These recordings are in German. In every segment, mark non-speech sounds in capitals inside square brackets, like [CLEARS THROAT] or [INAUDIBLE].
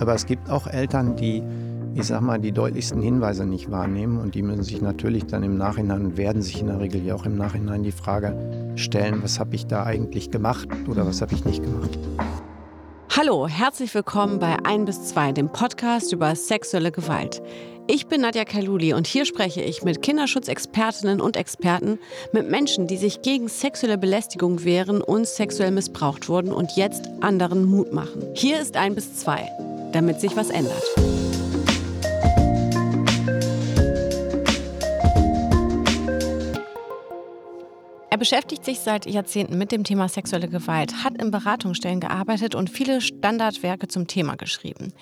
Aber es gibt auch Eltern, die, ich sag mal, die deutlichsten Hinweise nicht wahrnehmen und die müssen sich natürlich dann im Nachhinein, werden sich in der Regel ja auch im Nachhinein die Frage stellen, was habe ich da eigentlich gemacht oder was habe ich nicht gemacht. Hallo, herzlich willkommen bei 1 bis 2, dem Podcast über sexuelle Gewalt. Ich bin Nadja Kaluli und hier spreche ich mit Kinderschutzexpertinnen und Experten, mit Menschen, die sich gegen sexuelle Belästigung wehren und sexuell missbraucht wurden und jetzt anderen Mut machen. Hier ist 1 bis 2, damit sich was ändert. Er beschäftigt sich seit Jahrzehnten mit dem Thema sexuelle Gewalt, hat in Beratungsstellen gearbeitet und viele Standardwerke zum Thema geschrieben.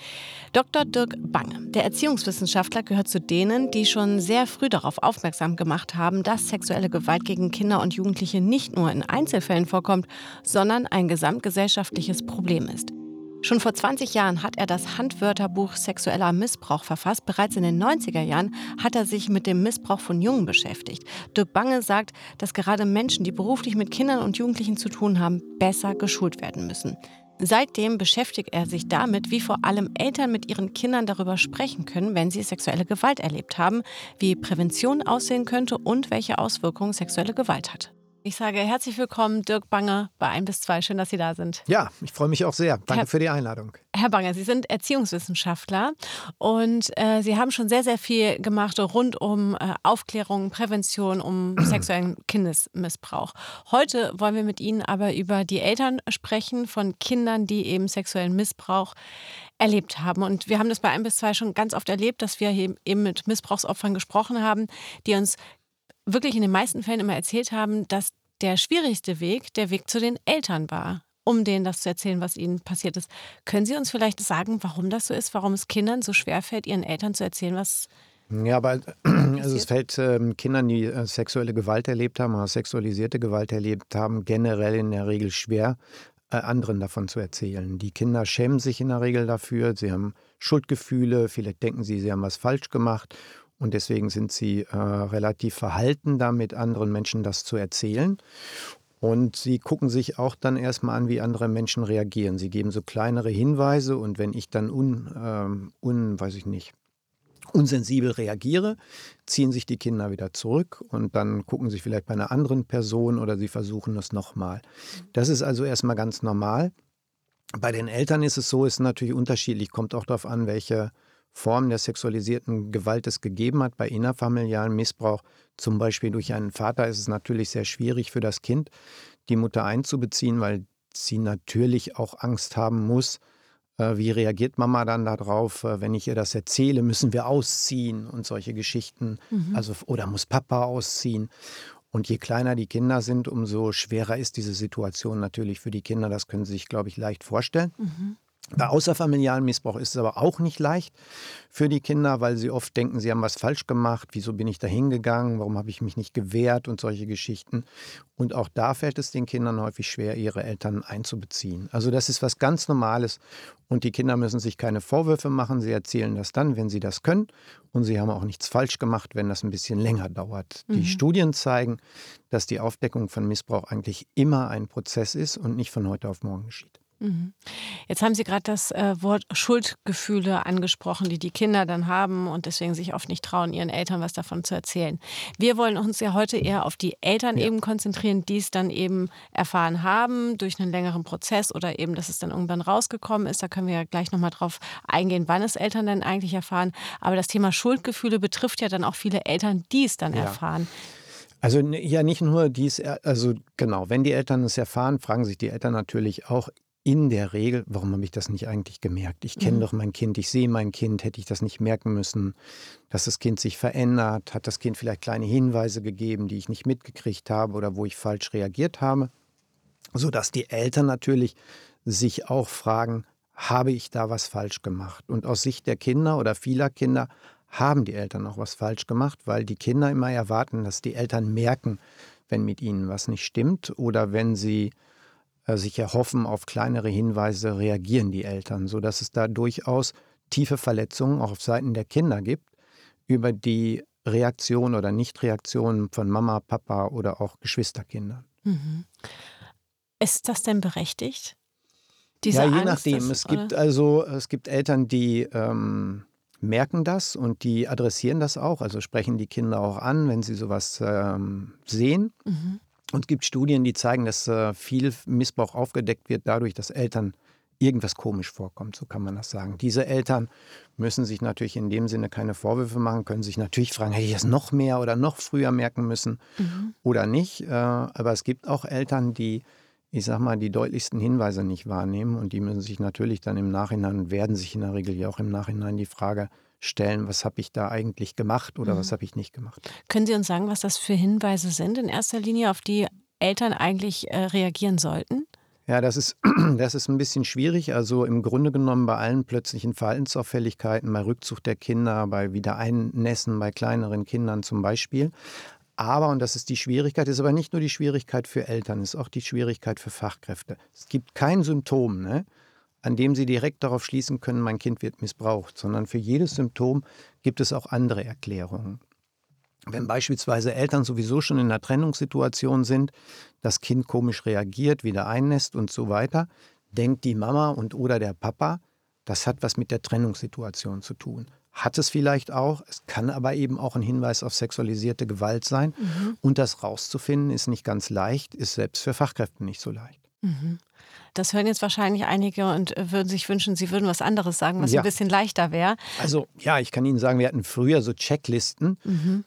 Dr. Dirk Bange, der Erziehungswissenschaftler, gehört zu denen, die schon sehr früh darauf aufmerksam gemacht haben, dass sexuelle Gewalt gegen Kinder und Jugendliche nicht nur in Einzelfällen vorkommt, sondern ein gesamtgesellschaftliches Problem ist. Schon vor 20 Jahren hat er das Handwörterbuch Sexueller Missbrauch verfasst. Bereits in den 90er Jahren hat er sich mit dem Missbrauch von Jungen beschäftigt. Dirk Bange sagt, dass gerade Menschen, die beruflich mit Kindern und Jugendlichen zu tun haben, besser geschult werden müssen. Seitdem beschäftigt er sich damit, wie vor allem Eltern mit ihren Kindern darüber sprechen können, wenn sie sexuelle Gewalt erlebt haben, wie Prävention aussehen könnte und welche Auswirkungen sexuelle Gewalt hat. Ich sage herzlich willkommen, Dirk Banger, bei 1 bis 2. Schön, dass Sie da sind. Ja, ich freue mich auch sehr. Danke Herr, für die Einladung. Herr Banger, Sie sind Erziehungswissenschaftler und äh, Sie haben schon sehr, sehr viel gemacht rund um äh, Aufklärung, Prävention, um [CLEARS THROAT] sexuellen Kindesmissbrauch. Heute wollen wir mit Ihnen aber über die Eltern sprechen von Kindern, die eben sexuellen Missbrauch erlebt haben. Und wir haben das bei 1 bis 2 schon ganz oft erlebt, dass wir eben mit Missbrauchsopfern gesprochen haben, die uns wirklich in den meisten Fällen immer erzählt haben, dass der schwierigste Weg der Weg zu den Eltern war, um denen das zu erzählen, was ihnen passiert ist. Können Sie uns vielleicht sagen, warum das so ist, warum es Kindern so schwer fällt, ihren Eltern zu erzählen, was ja, aber [CLEARS THROAT] also es fällt äh, Kindern, die äh, sexuelle Gewalt erlebt haben oder sexualisierte Gewalt erlebt haben, generell in der Regel schwer, äh, anderen davon zu erzählen. Die Kinder schämen sich in der Regel dafür, sie haben Schuldgefühle, vielleicht denken sie, sie haben was falsch gemacht und deswegen sind sie äh, relativ verhalten, damit anderen Menschen das zu erzählen. Und sie gucken sich auch dann erstmal an, wie andere Menschen reagieren. Sie geben so kleinere Hinweise und wenn ich dann un, ähm, un weiß ich nicht, unsensibel reagiere, ziehen sich die Kinder wieder zurück und dann gucken sie vielleicht bei einer anderen Person oder sie versuchen es nochmal. Das ist also erstmal ganz normal. Bei den Eltern ist es so, ist natürlich unterschiedlich, kommt auch darauf an, welche Form der sexualisierten Gewalt es gegeben hat, bei innerfamilialen Missbrauch, zum Beispiel durch einen Vater, ist es natürlich sehr schwierig für das Kind, die Mutter einzubeziehen, weil sie natürlich auch Angst haben muss, äh, wie reagiert Mama dann darauf, äh, wenn ich ihr das erzähle, müssen wir ausziehen und solche Geschichten, mhm. also oder muss Papa ausziehen. Und je kleiner die Kinder sind, umso schwerer ist diese Situation natürlich für die Kinder. Das können Sie sich, glaube ich, leicht vorstellen. Mhm. Bei außerfamilialen Missbrauch ist es aber auch nicht leicht für die Kinder, weil sie oft denken, sie haben was falsch gemacht. Wieso bin ich da hingegangen? Warum habe ich mich nicht gewehrt? Und solche Geschichten. Und auch da fällt es den Kindern häufig schwer, ihre Eltern einzubeziehen. Also das ist was ganz Normales. Und die Kinder müssen sich keine Vorwürfe machen. Sie erzählen das dann, wenn sie das können. Und sie haben auch nichts falsch gemacht, wenn das ein bisschen länger dauert. Mhm. Die Studien zeigen, dass die Aufdeckung von Missbrauch eigentlich immer ein Prozess ist und nicht von heute auf morgen geschieht. Mhm. Jetzt haben Sie gerade das äh, Wort Schuldgefühle angesprochen, die die Kinder dann haben und deswegen sich oft nicht trauen, ihren Eltern was davon zu erzählen. Wir wollen uns ja heute eher auf die Eltern ja. eben konzentrieren, die es dann eben erfahren haben durch einen längeren Prozess oder eben, dass es dann irgendwann rausgekommen ist. Da können wir ja gleich nochmal drauf eingehen, wann es Eltern denn eigentlich erfahren. Aber das Thema Schuldgefühle betrifft ja dann auch viele Eltern, die es dann ja. erfahren. Also ja, nicht nur dies, also genau, wenn die Eltern es erfahren, fragen sich die Eltern natürlich auch, in der Regel, warum habe ich das nicht eigentlich gemerkt? Ich kenne mhm. doch mein Kind, ich sehe mein Kind, hätte ich das nicht merken müssen, dass das Kind sich verändert, hat das Kind vielleicht kleine Hinweise gegeben, die ich nicht mitgekriegt habe oder wo ich falsch reagiert habe, sodass die Eltern natürlich sich auch fragen, habe ich da was falsch gemacht? Und aus Sicht der Kinder oder vieler Kinder haben die Eltern auch was falsch gemacht, weil die Kinder immer erwarten, dass die Eltern merken, wenn mit ihnen was nicht stimmt oder wenn sie sich erhoffen, auf kleinere Hinweise reagieren die Eltern, sodass es da durchaus tiefe Verletzungen auch auf Seiten der Kinder gibt über die Reaktion oder Nichtreaktion von Mama, Papa oder auch Geschwisterkindern. Mhm. Ist das denn berechtigt? Diese ja, je Angst, nachdem. dass- es gibt oder? also es gibt Eltern, die ähm, merken das und die adressieren das auch, also sprechen die Kinder auch an, wenn sie sowas ähm, sehen. Mhm. Und es gibt Studien, die zeigen, dass äh, viel Missbrauch aufgedeckt wird dadurch, dass Eltern irgendwas komisch vorkommt, so kann man das sagen. Diese Eltern müssen sich natürlich in dem Sinne keine Vorwürfe machen, können sich natürlich fragen, hätte ich das noch mehr oder noch früher merken müssen Mhm. oder nicht. Äh, aber es gibt auch Eltern, die, ich sag mal, die deutlichsten Hinweise nicht wahrnehmen und die müssen sich natürlich dann im Nachhinein, werden sich in der Regel ja auch im Nachhinein die Frage stellen, was habe ich da eigentlich gemacht oder Mhm. was habe ich nicht gemacht. Können Sie uns sagen, was das für Hinweise sind in erster Linie, auf die Eltern eigentlich äh, reagieren sollten? Ja, das ist, [CLEARS THROAT] das ist ein bisschen schwierig. Also im Grunde genommen bei allen plötzlichen Verhaltensauffälligkeiten, bei Rückzug der Kinder, bei Wiedereinnässen bei kleineren Kindern zum Beispiel. Aber, und das ist die Schwierigkeit, ist aber nicht nur die Schwierigkeit für Eltern, ist auch die Schwierigkeit für Fachkräfte. Es gibt kein Symptom, ne, an dem Sie direkt darauf schließen können, mein Kind wird missbraucht, sondern für jedes Symptom gibt es auch andere Erklärungen. Wenn beispielsweise Eltern sowieso schon in einer Trennungssituation sind, das Kind komisch reagiert, wieder einnässt und so weiter, denkt die Mama und oder der Papa, das hat was mit der Trennungssituation zu tun. Hat es vielleicht auch, es kann aber eben auch ein Hinweis auf sexualisierte Gewalt sein. Und das rauszufinden ist nicht ganz leicht, ist selbst für Fachkräfte nicht so leicht. Mhm. Das hören jetzt wahrscheinlich einige und äh, würden sich wünschen, sie würden was anderes sagen, was Ja. ein bisschen leichter wäre. Also ja, ich kann Ihnen sagen, wir hatten früher so Checklisten,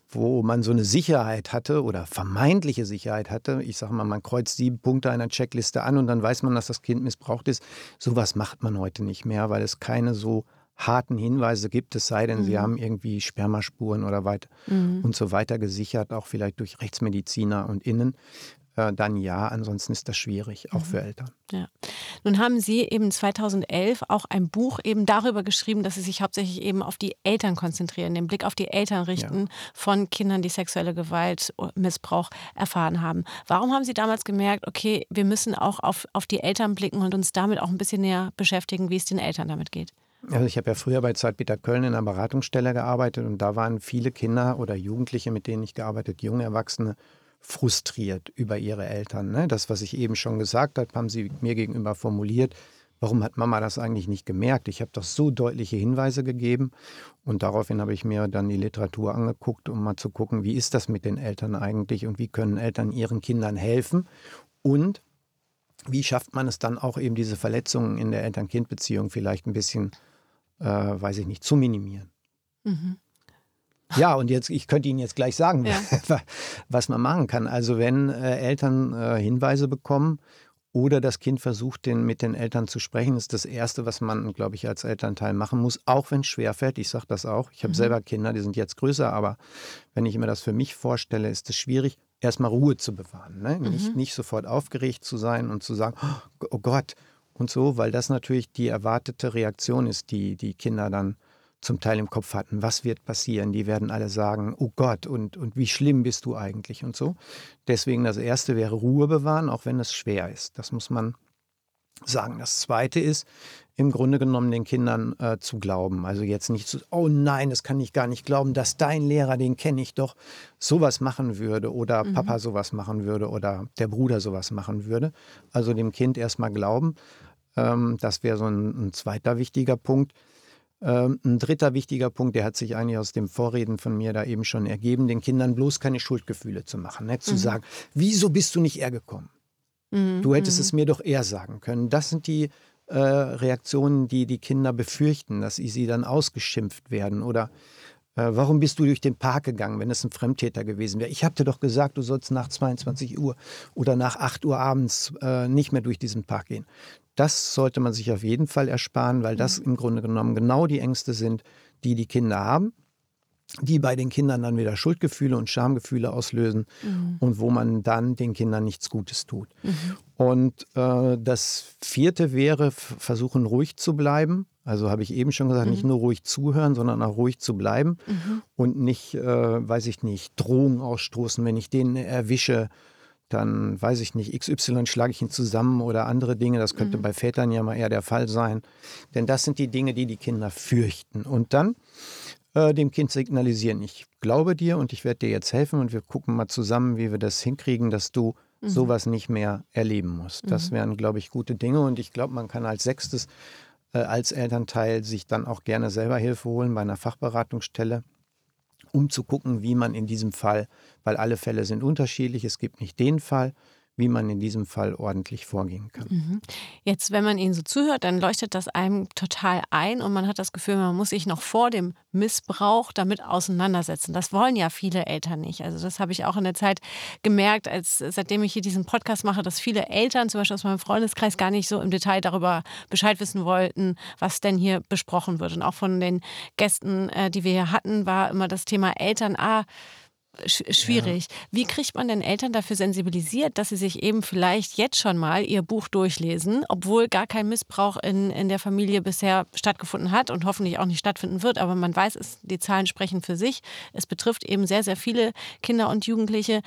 wo man so eine Sicherheit hatte oder vermeintliche Sicherheit hatte. Ich sage mal, man kreuzt sieben Punkte einer Checkliste an und dann weiß man, dass das Kind missbraucht ist. Sowas macht man heute nicht mehr, weil es keine so harten Hinweise gibt, es sei denn, sie haben irgendwie Spermaspuren oder weit und so weiter gesichert, auch vielleicht durch Rechtsmediziner und Innen. Äh, dann ja, ansonsten ist das schwierig, auch für Eltern. Ja. Nun haben Sie eben 2011 auch ein Buch eben darüber geschrieben, dass Sie sich hauptsächlich eben auf die Eltern konzentrieren, den Blick auf die Eltern richten von Kindern, die sexuelle Gewalt, Missbrauch erfahren haben. Warum haben Sie damals gemerkt, okay, wir müssen auch auf, auf die Eltern blicken und uns damit auch ein bisschen näher beschäftigen, wie es den Eltern damit geht? Also ich habe ja früher bei Zeitpeter Köln in einer Beratungsstelle gearbeitet und da waren viele Kinder oder Jugendliche, mit denen ich gearbeitet, junge Erwachsene, frustriert über ihre Eltern. Ne? Das, was ich eben schon gesagt habe, haben sie mir gegenüber formuliert. Warum hat Mama das eigentlich nicht gemerkt? Ich habe doch so deutliche Hinweise gegeben. Und daraufhin habe ich mir dann die Literatur angeguckt, um mal zu gucken, wie ist das mit den Eltern eigentlich und wie können Eltern ihren Kindern helfen. Und wie schafft man es dann auch eben diese Verletzungen in der Eltern-Kind-Beziehung vielleicht ein bisschen, äh, weiß ich nicht, zu minimieren. Ja, und jetzt, ich könnte Ihnen jetzt gleich sagen, Ja. [LAUGHS] was man machen kann. Also wenn äh, Eltern äh, Hinweise bekommen oder das Kind versucht, den, mit den Eltern zu sprechen, ist das Erste, was man, glaube ich, als Elternteil machen muss, auch wenn es schwerfällt. Ich sage das auch. Ich habe selber Kinder, die sind jetzt größer, aber wenn ich mir das für mich vorstelle, ist es schwierig, erstmal Ruhe zu bewahren. Ne? Nicht, nicht sofort aufgeregt zu sein und zu sagen, oh Gott, und so, weil das natürlich die erwartete Reaktion ist, die die Kinder dann zum Teil im Kopf hatten. Was wird passieren? Die werden alle sagen, oh Gott, und, und wie schlimm bist du eigentlich und so. Deswegen das Erste wäre Ruhe bewahren, auch wenn es schwer ist. Das muss man sagen. Das Zweite ist, im Grunde genommen den Kindern äh, zu glauben. Also jetzt nicht zu, oh nein, das kann ich gar nicht glauben, dass dein Lehrer, den kenne ich doch, sowas machen würde oder Papa sowas machen würde oder der Bruder sowas machen würde. Also dem Kind erstmal glauben. Ähm, das wäre so ein, ein zweiter wichtiger Punkt. Ähm, ein dritter wichtiger Punkt, der hat sich eigentlich aus dem Vorreden von mir da eben schon ergeben, den Kindern bloß keine Schuldgefühle zu machen. Ne? Zu sagen, wieso bist du nicht eher gekommen? Du hättest es mir doch eher sagen können. Das sind die äh, Reaktionen, die die Kinder befürchten, dass sie dann ausgeschimpft werden oder äh, warum bist du durch den Park gegangen, wenn es ein Fremdtäter gewesen wäre? Ich habe dir doch gesagt, du sollst nach 22 Uhr oder nach 8 Uhr abends äh, nicht mehr durch diesen Park gehen. Das sollte man sich auf jeden Fall ersparen, weil das im Grunde genommen genau die Ängste sind, die die Kinder haben, die bei den Kindern dann wieder Schuldgefühle und Schamgefühle auslösen und wo man dann den Kindern nichts Gutes tut. Und äh, das vierte wäre, versuchen ruhig zu bleiben. Also habe ich eben schon gesagt, nicht nur ruhig zuhören, sondern auch ruhig zu bleiben und nicht, äh, weiß ich nicht, Drohungen ausstoßen, wenn ich den erwische dann weiß ich nicht, XY schlage ich ihn zusammen oder andere Dinge. Das könnte bei Vätern ja mal eher der Fall sein. Denn das sind die Dinge, die die Kinder fürchten. Und dann äh, dem Kind signalisieren, ich glaube dir und ich werde dir jetzt helfen und wir gucken mal zusammen, wie wir das hinkriegen, dass du mhm. sowas nicht mehr erleben muss. Das mhm. wären, glaube ich, gute Dinge. Und ich glaube, man kann als sechstes äh, als Elternteil sich dann auch gerne selber Hilfe holen bei einer Fachberatungsstelle, um zu gucken, wie man in diesem Fall, weil alle Fälle sind unterschiedlich, es gibt nicht den Fall, wie man in diesem Fall ordentlich vorgehen kann. Mhm. Jetzt, wenn man Ihnen so zuhört, dann leuchtet das einem total ein und man hat das Gefühl, man muss sich noch vor dem Missbrauch damit auseinandersetzen. Das wollen ja viele Eltern nicht. Also das habe ich auch in der Zeit gemerkt, als seitdem ich hier diesen Podcast mache, dass viele Eltern, zum Beispiel aus meinem Freundeskreis, gar nicht so im Detail darüber Bescheid wissen wollten, was denn hier besprochen wird. Und auch von den Gästen, äh, die wir hier hatten, war immer das Thema Eltern, ah, schwierig. Ja. Wie kriegt man denn Eltern dafür sensibilisiert, dass sie sich eben vielleicht jetzt schon mal ihr Buch durchlesen, obwohl gar kein Missbrauch in, in der Familie bisher stattgefunden hat und hoffentlich auch nicht stattfinden wird. Aber man weiß, es, die Zahlen sprechen für sich. Es betrifft eben sehr, sehr viele Kinder und Jugendliche.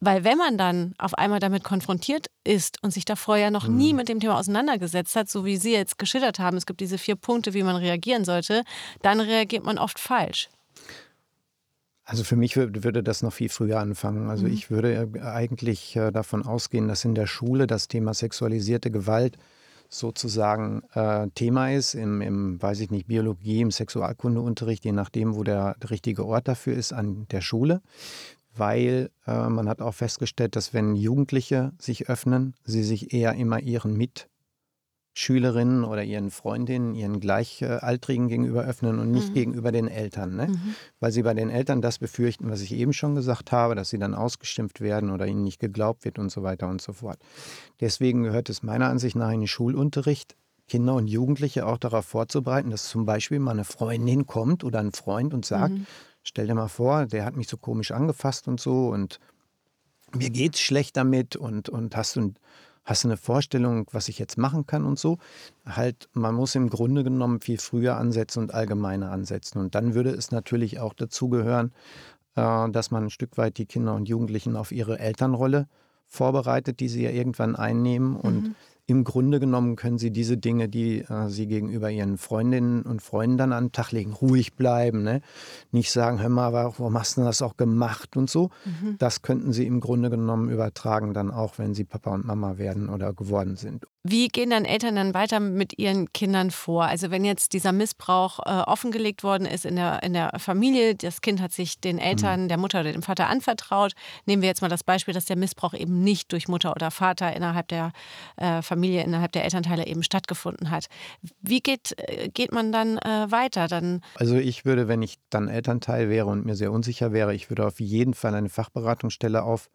Weil wenn man dann auf einmal damit konfrontiert ist und sich davor ja noch mhm. nie mit dem Thema auseinandergesetzt hat, so wie Sie jetzt geschildert haben, es gibt diese vier Punkte, wie man reagieren sollte, dann reagiert man oft falsch. Also für mich würde das noch viel früher anfangen. Also mhm. ich würde eigentlich äh, davon ausgehen, dass in der Schule das Thema sexualisierte Gewalt sozusagen äh, Thema ist, im, im, weiß ich nicht, Biologie, im Sexualkundeunterricht, je nachdem, wo der, der richtige Ort dafür ist, an der Schule. Weil äh, man hat auch festgestellt, dass wenn Jugendliche sich öffnen, sie sich eher immer ihren Mit- Schülerinnen oder ihren Freundinnen, ihren Gleichaltrigen gegenüber öffnen und nicht mhm. gegenüber den Eltern. Ne? Mhm. Weil sie bei den Eltern das befürchten, was ich eben schon gesagt habe, dass sie dann ausgestimmt werden oder ihnen nicht geglaubt wird und so weiter und so fort. Deswegen gehört es meiner Ansicht nach in den Schulunterricht, Kinder und Jugendliche auch darauf vorzubereiten, dass zum Beispiel mal eine Freundin kommt oder ein Freund und sagt, mhm. stell dir mal vor, der hat mich so komisch angefasst und so und mir geht's schlecht damit und, und hast du ein hast du eine Vorstellung, was ich jetzt machen kann und so. Halt, man muss im Grunde genommen viel früher ansetzen und allgemeiner ansetzen. Und dann würde es natürlich auch dazugehören, äh, dass man ein Stück weit die Kinder und Jugendlichen auf ihre Elternrolle vorbereitet, die sie ja irgendwann einnehmen und mhm im Grunde genommen können sie diese Dinge, die äh, sie gegenüber ihren Freundinnen und Freunden dann an den Tag legen, ruhig bleiben, ne? nicht sagen, hör mal, warum hast du das auch gemacht und so. Mhm. Das könnten sie im Grunde genommen übertragen, dann auch, wenn sie Papa und Mama werden oder geworden sind. Wie gehen dann Eltern dann weiter mit ihren Kindern vor? Also wenn jetzt dieser Missbrauch äh, offengelegt worden ist in der, in der Familie, das Kind hat sich den Eltern, mhm. der Mutter oder dem Vater anvertraut. Nehmen wir jetzt mal das Beispiel, dass der Missbrauch eben nicht durch Mutter oder Vater innerhalb der äh, Familie, innerhalb der Elternteile eben stattgefunden hat. Wie geht, äh, geht man dann äh, weiter? Dann also ich würde, wenn ich dann Elternteil wäre und mir sehr unsicher wäre, ich würde auf jeden Fall eine Fachberatungsstelle auf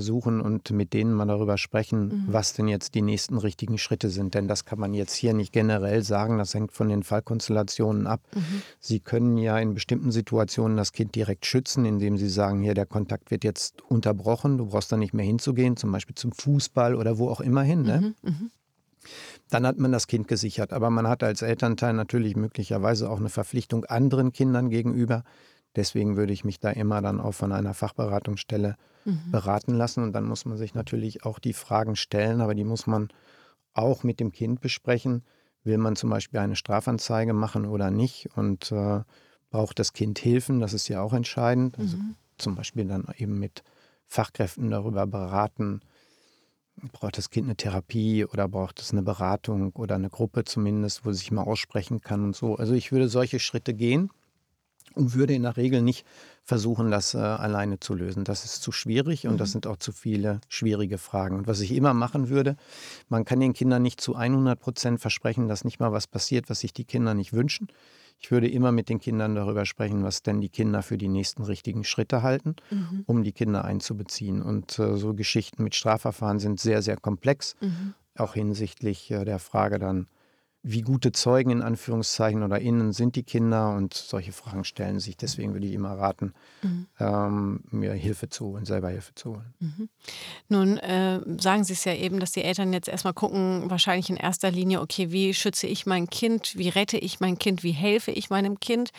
suchen und mit denen mal darüber sprechen, mhm. was denn jetzt die nächsten richtigen Schritte sind. Denn das kann man jetzt hier nicht generell sagen, das hängt von den Fallkonstellationen ab. Mhm. Sie können ja in bestimmten Situationen das Kind direkt schützen, indem Sie sagen, hier der Kontakt wird jetzt unterbrochen, du brauchst da nicht mehr hinzugehen, zum Beispiel zum Fußball oder wo auch immer hin. Ne? Mhm. mhm. Dann hat man das Kind gesichert. Aber man hat als Elternteil natürlich möglicherweise auch eine Verpflichtung anderen Kindern gegenüber. Deswegen würde ich mich da immer dann auch von einer Fachberatungsstelle mhm. beraten lassen. Und dann muss man sich natürlich auch die Fragen stellen, aber die muss man auch mit dem Kind besprechen. Will man zum Beispiel eine Strafanzeige machen oder nicht? Und äh, braucht das Kind Hilfen? Das ist ja auch entscheidend. Also mhm. zum Beispiel dann eben mit Fachkräften darüber beraten. Braucht das Kind eine Therapie oder braucht es eine Beratung oder eine Gruppe zumindest, wo es sich mal aussprechen kann und so. Also ich würde solche Schritte gehen und würde in der Regel nicht versuchen, das äh, alleine zu lösen. Das ist zu schwierig und mhm. das sind auch zu viele schwierige Fragen. Und was ich immer machen würde, man kann den Kindern nicht zu 100 Prozent versprechen, dass nicht mal was passiert, was sich die Kinder nicht wünschen. Ich würde immer mit den Kindern darüber sprechen, was denn die Kinder für die nächsten richtigen Schritte halten, mhm. um die Kinder einzubeziehen. Und äh, so Geschichten mit Strafverfahren sind sehr, sehr komplex, mhm. auch hinsichtlich äh, der Frage dann, wie gute Zeugen in Anführungszeichen oder innen sind die Kinder und solche Fragen stellen sich. Deswegen würde ich immer raten, mhm. ähm, mir Hilfe zu holen, selber Hilfe zu holen. Mhm. Nun äh, sagen Sie es ja eben, dass die Eltern jetzt erstmal gucken, wahrscheinlich in erster Linie, okay, wie schütze ich mein Kind, wie rette ich mein Kind, wie helfe ich meinem Kind,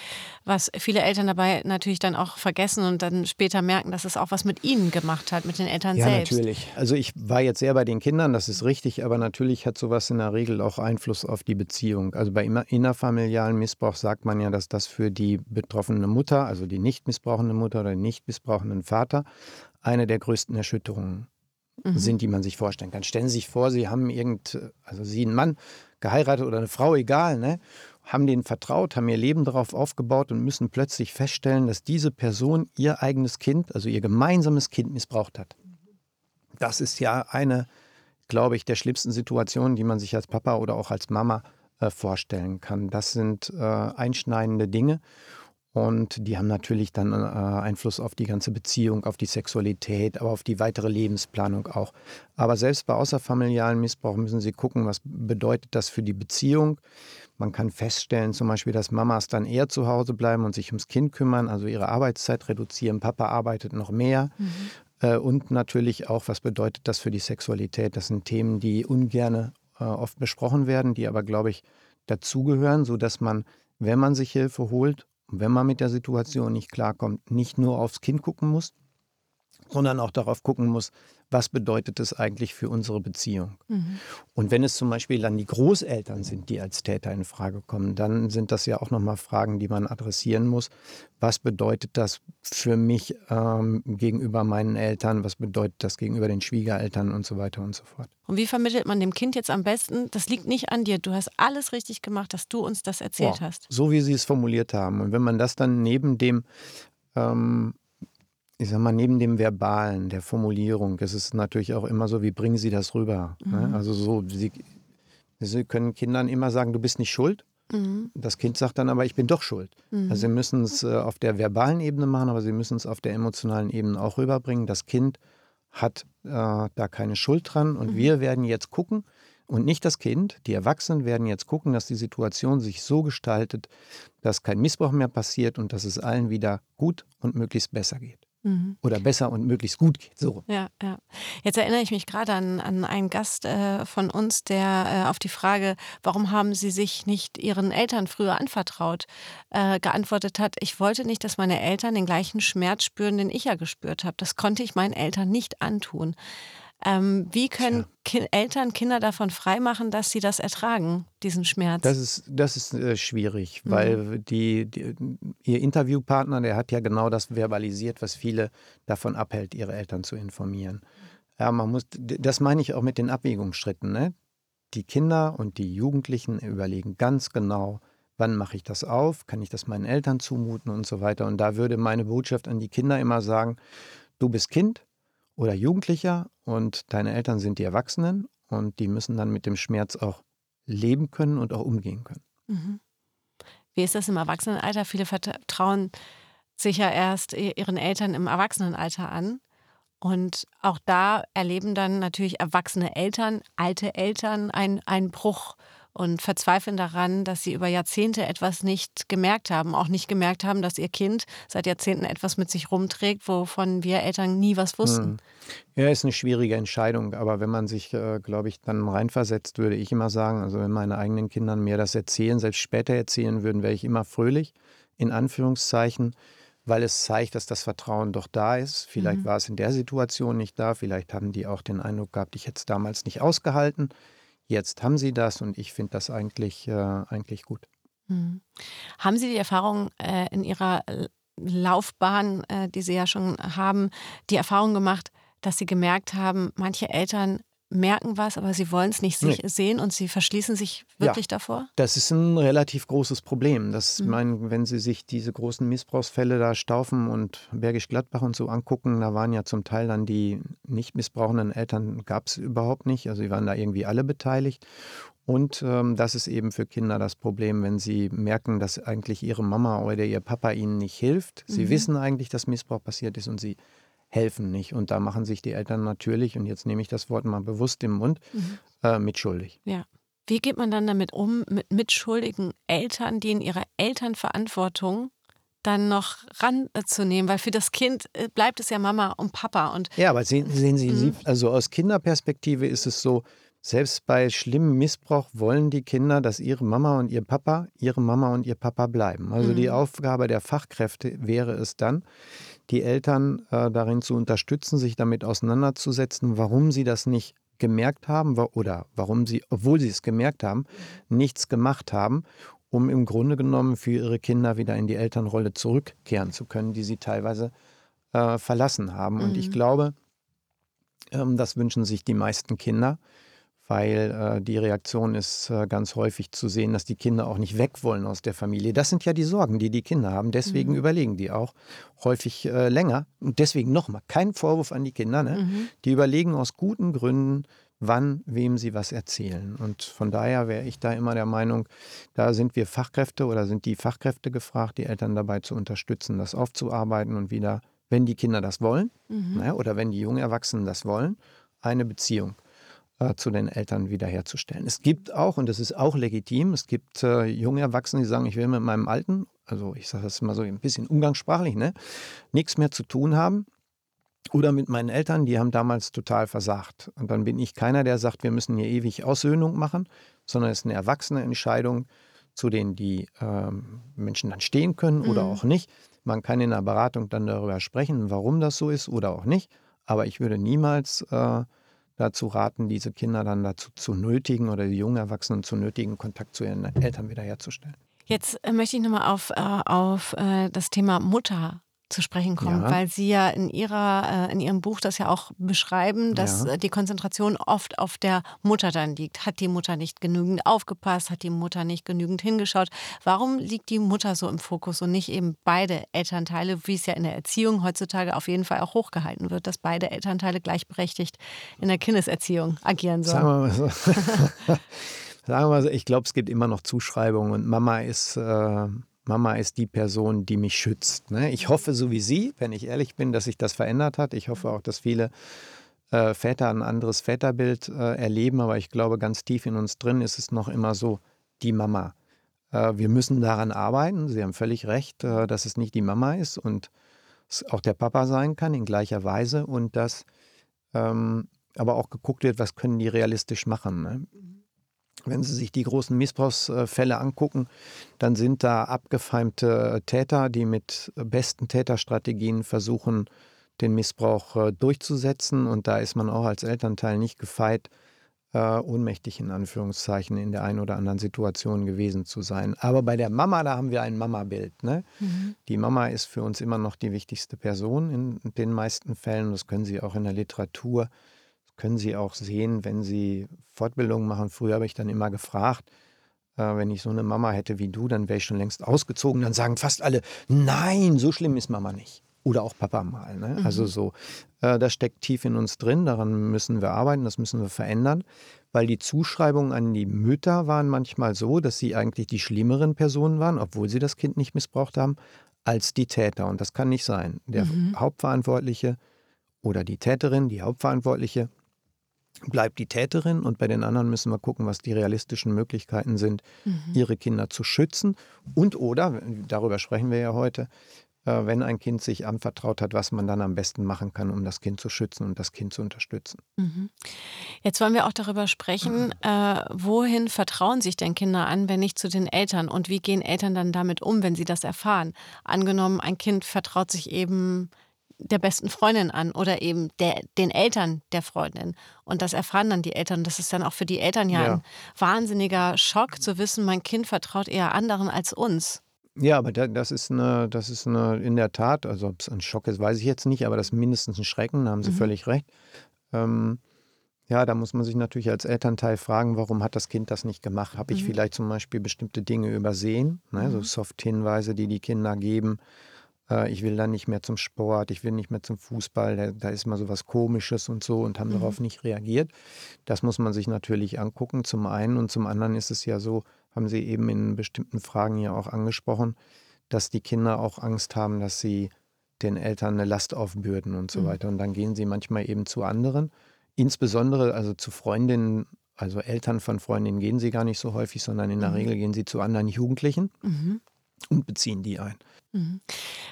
was viele Eltern dabei natürlich dann auch vergessen und dann später merken, dass es auch was mit ihnen gemacht hat, mit den Eltern ja, selbst. Ja, natürlich. Also ich war jetzt sehr bei den Kindern, das ist richtig, aber natürlich hat sowas in der Regel auch Einfluss auf die die Beziehung. Also bei innerfamilialen Missbrauch sagt man ja, dass das für die betroffene Mutter, also die nicht missbrauchende Mutter oder den nicht missbrauchenden Vater, eine der größten Erschütterungen mhm. sind, die man sich vorstellen kann. Stellen Sie sich vor, Sie haben irgend, also Sie einen Mann geheiratet oder eine Frau, egal, ne? haben denen vertraut, haben ihr Leben darauf aufgebaut und müssen plötzlich feststellen, dass diese Person ihr eigenes Kind, also ihr gemeinsames Kind missbraucht hat. Das ist ja eine, glaube ich, der schlimmsten Situationen, die man sich als Papa oder auch als Mama äh, vorstellen kann. Das sind äh, einschneidende Dinge. Und die haben natürlich dann äh, Einfluss auf die ganze Beziehung, auf die Sexualität, aber auf die weitere Lebensplanung auch. Aber selbst bei außerfamilialen Missbrauch müssen Sie gucken, was bedeutet das für die Beziehung. Man kann feststellen, zum Beispiel, dass Mamas dann eher zu Hause bleiben und sich ums Kind kümmern, also ihre Arbeitszeit reduzieren. Papa arbeitet noch mehr. Mhm. Äh, und natürlich auch, was bedeutet das für die Sexualität? Das sind Themen, die ungern äh, oft besprochen werden, die aber, glaube ich, dazugehören, sodass man, wenn man sich Hilfe holt wenn man mit der Situation nicht klarkommt, nicht nur aufs Kind gucken muss, sondern auch darauf gucken muss, was bedeutet es eigentlich für unsere Beziehung. Mhm. Und wenn es zum Beispiel dann die Großeltern sind, die als Täter in Frage kommen, dann sind das ja auch nochmal Fragen, die man adressieren muss. Was bedeutet das für mich ähm, gegenüber meinen Eltern? Was bedeutet das gegenüber den Schwiegereltern und so weiter und so fort? Und wie vermittelt man dem Kind jetzt am besten, das liegt nicht an dir, du hast alles richtig gemacht, dass du uns das erzählt wow. hast? So wie sie es formuliert haben. Und wenn man das dann neben dem ähm, ich sag mal, neben dem Verbalen, der Formulierung, ist es natürlich auch immer so, wie bringen Sie das rüber? Ne? Mhm. Also so, Sie, Sie können Kindern immer sagen, du bist nicht schuld. Mhm. Das Kind sagt dann aber, ich bin doch schuld. Mhm. Also Sie müssen es äh, auf der verbalen Ebene machen, aber Sie müssen es auf der emotionalen Ebene auch rüberbringen. Das Kind hat äh, da keine Schuld dran und mhm. wir werden jetzt gucken, und nicht das Kind. Die Erwachsenen werden jetzt gucken, dass die Situation sich so gestaltet, dass kein Missbrauch mehr passiert und dass es allen wieder gut und möglichst besser geht. Mhm. Oder besser und möglichst gut geht. So. Ja, ja. Jetzt erinnere ich mich gerade an, an einen Gast äh, von uns, der äh, auf die Frage, warum haben Sie sich nicht Ihren Eltern früher anvertraut, äh, geantwortet hat, ich wollte nicht, dass meine Eltern den gleichen Schmerz spüren, den ich ja gespürt habe. Das konnte ich meinen Eltern nicht antun. Ähm, wie können ki Eltern Kinder davon freimachen, dass sie das ertragen, diesen Schmerz? Das ist, das ist äh, schwierig, mhm. weil die, die, ihr Interviewpartner, der hat ja genau das verbalisiert, was viele davon abhält, ihre Eltern zu informieren. Ja, man muss, das meine ich auch mit den Abwägungsschritten. Ne? Die Kinder und die Jugendlichen überlegen ganz genau, wann mache ich das auf, kann ich das meinen Eltern zumuten und so weiter. Und da würde meine Botschaft an die Kinder immer sagen, du bist Kind, oder Jugendlicher und deine Eltern sind die Erwachsenen und die müssen dann mit dem Schmerz auch leben können und auch umgehen können. Mhm. Wie ist das im Erwachsenenalter? Viele vertrauen sich ja erst ihren Eltern im Erwachsenenalter an. Und auch da erleben dann natürlich erwachsene Eltern, alte Eltern einen Bruch und verzweifeln daran, dass sie über Jahrzehnte etwas nicht gemerkt haben, auch nicht gemerkt haben, dass ihr Kind seit Jahrzehnten etwas mit sich rumträgt, wovon wir Eltern nie was wussten. Hm. Ja, ist eine schwierige Entscheidung, aber wenn man sich, äh, glaube ich, dann reinversetzt, würde ich immer sagen, also wenn meine eigenen Kinder mir das erzählen, selbst später erzählen würden, wäre ich immer fröhlich, in Anführungszeichen weil es zeigt, dass das Vertrauen doch da ist. Vielleicht mhm. war es in der Situation nicht da, vielleicht haben die auch den Eindruck gehabt, ich hätte es damals nicht ausgehalten. Jetzt haben sie das und ich finde das eigentlich, äh, eigentlich gut. Mhm. Haben Sie die Erfahrung äh, in Ihrer Laufbahn, äh, die Sie ja schon haben, die Erfahrung gemacht, dass Sie gemerkt haben, manche Eltern merken was, aber sie wollen es nicht nee. sehen und sie verschließen sich wirklich ja, davor? Das ist ein relativ großes Problem. Das, mhm. mein, wenn Sie sich diese großen Missbrauchsfälle da Staufen und Bergisch Gladbach und so angucken, da waren ja zum Teil dann die nicht missbrauchenden Eltern, gab es überhaupt nicht. Also sie waren da irgendwie alle beteiligt. Und ähm, das ist eben für Kinder das Problem, wenn sie merken, dass eigentlich ihre Mama oder ihr Papa ihnen nicht hilft. Sie mhm. wissen eigentlich, dass Missbrauch passiert ist und sie helfen nicht. Und da machen sich die Eltern natürlich, und jetzt nehme ich das Wort mal bewusst im Mund, mhm. äh, mitschuldig. Ja. Wie geht man dann damit um, mit mitschuldigen Eltern, die in ihrer Elternverantwortung dann noch ranzunehmen, weil für das Kind äh, bleibt es ja Mama und Papa. Und ja, aber sehen, sehen Sie, mhm. also aus Kinderperspektive ist es so, selbst bei schlimmem Missbrauch wollen die Kinder, dass ihre Mama und ihr Papa ihre Mama und ihr Papa bleiben. Also mhm. die Aufgabe der Fachkräfte wäre es dann, die Eltern äh, darin zu unterstützen, sich damit auseinanderzusetzen, warum sie das nicht gemerkt haben oder warum sie, obwohl sie es gemerkt haben, nichts gemacht haben, um im Grunde genommen für ihre Kinder wieder in die Elternrolle zurückkehren zu können, die sie teilweise äh, verlassen haben. Mhm. Und ich mhm. glaube, Ähm, das wünschen sich die meisten Kinder weil äh, die Reaktion ist äh, ganz häufig zu sehen, dass die Kinder auch nicht weg wollen aus der Familie. Das sind ja die Sorgen, die die Kinder haben. Deswegen mhm. überlegen die auch häufig äh, länger. Und deswegen nochmal, kein Vorwurf an die Kinder. Ne? Mhm. Die überlegen aus guten Gründen, wann, wem sie was erzählen. Und von daher wäre ich da immer der Meinung, da sind wir Fachkräfte oder sind die Fachkräfte gefragt, die Eltern dabei zu unterstützen, das aufzuarbeiten und wieder, wenn die Kinder das wollen mhm. ne? oder wenn die jungen Erwachsenen das wollen, eine Beziehung äh, zu den Eltern wiederherzustellen. Es gibt auch, und das ist auch legitim, es gibt äh, junge Erwachsene, die sagen, ich will mit meinem Alten, also ich sage das mal so ein bisschen umgangssprachlich, ne, nichts mehr zu tun haben. Oder mit meinen Eltern, die haben damals total versagt. Und dann bin ich keiner, der sagt, wir müssen hier ewig Aussöhnung machen, sondern es ist eine erwachsene Entscheidung, zu denen die ähm, Menschen dann stehen können mhm. oder auch nicht. Man kann in der Beratung dann darüber sprechen, warum das so ist oder auch nicht. Aber ich würde niemals äh, dazu raten, diese Kinder dann dazu zu nötigen oder die jungen Erwachsenen zu nötigen, Kontakt zu ihren Eltern wiederherzustellen. Jetzt äh, möchte ich nochmal auf, äh, auf äh, das Thema Mutter zu sprechen kommen, ja. weil Sie ja in, ihrer, äh, in Ihrem Buch das ja auch beschreiben, dass ja. Äh, die Konzentration oft auf der Mutter dann liegt. Hat die Mutter nicht genügend aufgepasst? Hat die Mutter nicht genügend hingeschaut? Warum liegt die Mutter so im Fokus und nicht eben beide Elternteile, wie es ja in der Erziehung heutzutage auf jeden Fall auch hochgehalten wird, dass beide Elternteile gleichberechtigt in der Kindeserziehung agieren sollen? Sagen wir mal so. [LAUGHS] Sagen wir mal so, ich glaube, es gibt immer noch Zuschreibungen und Mama ist. Äh Mama ist die Person, die mich schützt. Ne? Ich hoffe, so wie Sie, wenn ich ehrlich bin, dass sich das verändert hat. Ich hoffe auch, dass viele äh, Väter ein anderes Väterbild äh, erleben, aber ich glaube, ganz tief in uns drin ist es noch immer so, die Mama. Äh, wir müssen daran arbeiten. Sie haben völlig recht, äh, dass es nicht die Mama ist und es auch der Papa sein kann in gleicher Weise und dass ähm, aber auch geguckt wird, was können die realistisch machen. Ne? Wenn Sie sich die großen Missbrauchsfälle angucken, dann sind da abgefeimte Täter, die mit besten Täterstrategien versuchen, den Missbrauch äh, durchzusetzen. Und da ist man auch als Elternteil nicht gefeit, äh, ohnmächtig in Anführungszeichen in der einen oder anderen Situation gewesen zu sein. Aber bei der Mama, da haben wir ein Mama-Bild. Ne? Mhm. Die Mama ist für uns immer noch die wichtigste Person in den meisten Fällen. Das können Sie auch in der Literatur können Sie auch sehen, wenn Sie Fortbildungen machen. Früher habe ich dann immer gefragt, äh, wenn ich so eine Mama hätte wie du, dann wäre ich schon längst ausgezogen. Dann sagen fast alle, nein, so schlimm ist Mama nicht. Oder auch Papa mal. Ne? Mhm. Also so, äh, das steckt tief in uns drin, daran müssen wir arbeiten, das müssen wir verändern. Weil die Zuschreibungen an die Mütter waren manchmal so, dass sie eigentlich die schlimmeren Personen waren, obwohl sie das Kind nicht missbraucht haben, als die Täter. Und das kann nicht sein. Der mhm. Hauptverantwortliche oder die Täterin, die Hauptverantwortliche, bleibt die Täterin und bei den anderen müssen wir gucken, was die realistischen Möglichkeiten sind, mhm. ihre Kinder zu schützen. Und oder, darüber sprechen wir ja heute, äh, wenn ein Kind sich anvertraut hat, was man dann am besten machen kann, um das Kind zu schützen und das Kind zu unterstützen. Mhm. Jetzt wollen wir auch darüber sprechen, äh, wohin vertrauen sich denn Kinder an, wenn nicht zu den Eltern? Und wie gehen Eltern dann damit um, wenn sie das erfahren? Angenommen, ein Kind vertraut sich eben der besten Freundin an oder eben der, den Eltern der Freundin. Und das erfahren dann die Eltern. Das ist dann auch für die Eltern ja, ja. ein wahnsinniger Schock zu wissen, mein Kind vertraut eher anderen als uns. Ja, aber das ist eine, das ist eine, in der Tat, also ob es ein Schock ist, weiß ich jetzt nicht, aber das ist mindestens ein Schrecken, da haben Sie mhm. völlig recht. Ähm, ja, da muss man sich natürlich als Elternteil fragen, warum hat das Kind das nicht gemacht? Habe ich mhm. vielleicht zum Beispiel bestimmte Dinge übersehen? Ne? Mhm. So Soft-Hinweise, die die Kinder geben äh, ich will dann nicht mehr zum Sport, ich will nicht mehr zum Fußball, da, da ist mal so was Komisches und so und haben mhm. darauf nicht reagiert. Das muss man sich natürlich angucken, zum einen und zum anderen ist es ja so, haben Sie eben in bestimmten Fragen ja auch angesprochen, dass die Kinder auch Angst haben, dass sie den Eltern eine Last aufbürden und so mhm. weiter. Und dann gehen sie manchmal eben zu anderen, insbesondere also zu Freundinnen, also Eltern von Freundinnen gehen sie gar nicht so häufig, sondern in der mhm. Regel gehen sie zu anderen Jugendlichen mhm. und beziehen die ein. Mhm.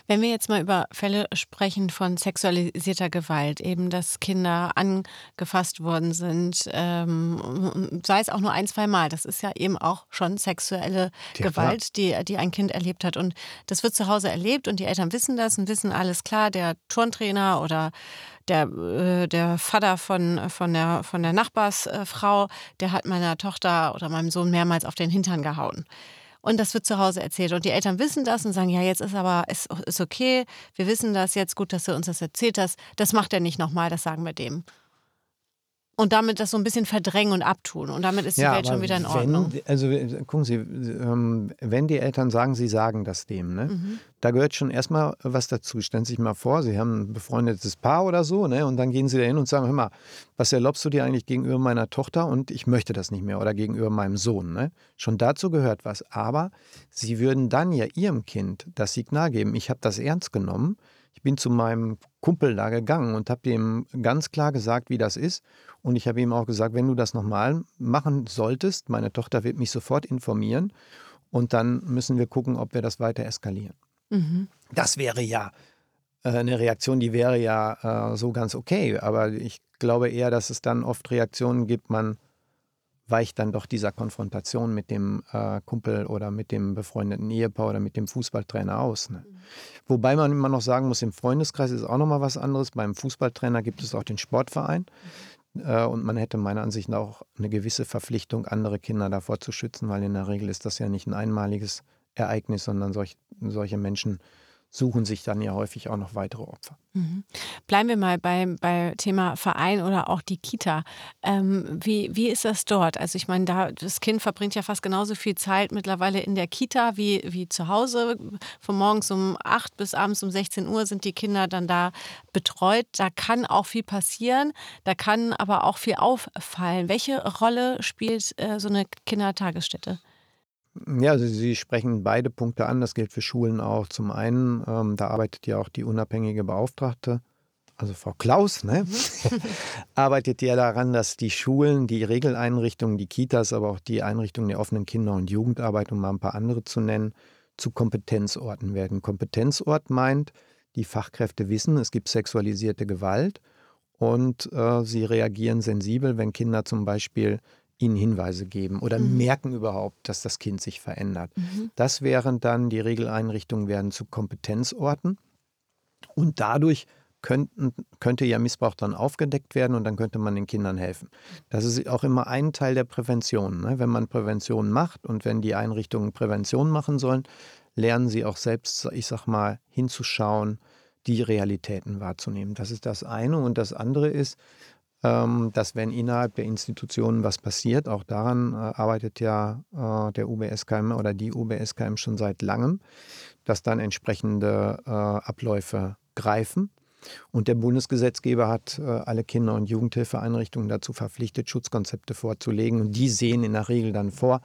Wenn wir jetzt mal über Fälle sprechen von sexualisierter Gewalt, eben dass Kinder angefasst worden sind, ähm, sei es auch nur ein, zwei Mal, das ist ja eben auch schon sexuelle ja, Gewalt, die, die ein Kind erlebt hat. Und das wird zu Hause erlebt und die Eltern wissen das und wissen alles klar, der Turntrainer oder der, äh, der Vater von, von, der, von der Nachbarsfrau, der hat meiner Tochter oder meinem Sohn mehrmals auf den Hintern gehauen. Und das wird zu Hause erzählt. Und die Eltern wissen das und sagen, ja, jetzt ist aber, ist, ist okay, wir wissen das jetzt, gut, dass du uns das erzählt hast. Das macht er nicht nochmal, das sagen wir dem. Und damit das so ein bisschen verdrängen und abtun. Und damit ist die Ja, Welt schon in Ordnung. Wenn, also wieder in Ordnung. Wenn, also äh, gucken Sie, ähm, wenn die Eltern sagen, sie sagen das dem, ne? Mhm. da gehört schon erstmal was dazu. Stellen Sie sich mal vor, Sie haben ein befreundetes Paar oder so, ne? und dann gehen Sie da hin und sagen, hör mal, was erlaubst du dir eigentlich gegenüber meiner Tochter und ich möchte das nicht mehr oder gegenüber meinem Sohn. Ne? Schon dazu gehört was. Aber Sie würden dann ja Ihrem Kind das Signal geben, ich habe das ernst genommen. Ich bin zu meinem Kumpel da gegangen und habe ihm ganz klar gesagt, wie das ist. Und ich habe ihm auch gesagt, wenn du das nochmal machen solltest, meine Tochter wird mich sofort informieren. Und dann müssen wir gucken, ob wir das weiter eskalieren. Mhm. Das wäre ja äh, eine Reaktion, die wäre ja äh, so ganz okay. Aber ich glaube eher, dass es dann oft Reaktionen gibt, man weicht dann doch dieser Konfrontation mit dem äh, Kumpel oder mit dem befreundeten Ehepaar oder mit dem Fußballtrainer aus. Ne? Wobei man immer noch sagen muss, im Freundeskreis ist auch noch mal was anderes. Beim Fußballtrainer gibt es auch den Sportverein. Äh, und man hätte meiner Ansicht nach auch eine gewisse Verpflichtung, andere Kinder davor zu schützen, weil in der Regel ist das ja nicht ein einmaliges Ereignis, sondern solch, solche Menschen suchen sich dann ja häufig auch noch weitere Opfer. Mhm. Bleiben wir mal beim bei Thema Verein oder auch die Kita. Ähm, wie, wie ist das dort? Also ich meine, da das Kind verbringt ja fast genauso viel Zeit mittlerweile in der Kita wie, wie zu Hause. Von morgens um 8 bis abends um 16 Uhr sind die Kinder dann da betreut. Da kann auch viel passieren, da kann aber auch viel auffallen. Welche Rolle spielt äh, so eine Kindertagesstätte? Ja, also Sie sprechen beide Punkte an. Das gilt für Schulen auch. Zum einen, ähm, da arbeitet ja auch die unabhängige Beauftragte, also Frau Klaus, ne? [LAUGHS] arbeitet ja daran, dass die Schulen, die Regeleinrichtungen, die Kitas, aber auch die Einrichtungen der offenen Kinder- und Jugendarbeit, um mal ein paar andere zu nennen, zu Kompetenzorten werden. Kompetenzort meint, die Fachkräfte wissen, es gibt sexualisierte Gewalt und äh, sie reagieren sensibel, wenn Kinder zum Beispiel ihnen Hinweise geben oder Mhm. merken überhaupt, dass das Kind sich verändert. Mhm. Das wären dann, die Regeleinrichtungen werden zu Kompetenzorten und dadurch könnten, könnte ja Missbrauch dann aufgedeckt werden und dann könnte man den Kindern helfen. Das ist auch immer ein Teil der Prävention. Ne? Wenn man Prävention macht und wenn die Einrichtungen Prävention machen sollen, lernen sie auch selbst, ich sag mal, hinzuschauen, die Realitäten wahrzunehmen. Das ist das eine. Und das andere ist, dass wenn innerhalb der Institutionen was passiert, auch daran äh, arbeitet ja äh, der UBSKM oder die UBSKM schon seit langem, dass dann entsprechende äh, Abläufe greifen. Und der Bundesgesetzgeber hat alle Kinder- und Jugendhilfeeinrichtungen dazu verpflichtet, Schutzkonzepte vorzulegen. Und die sehen in der Regel dann vor,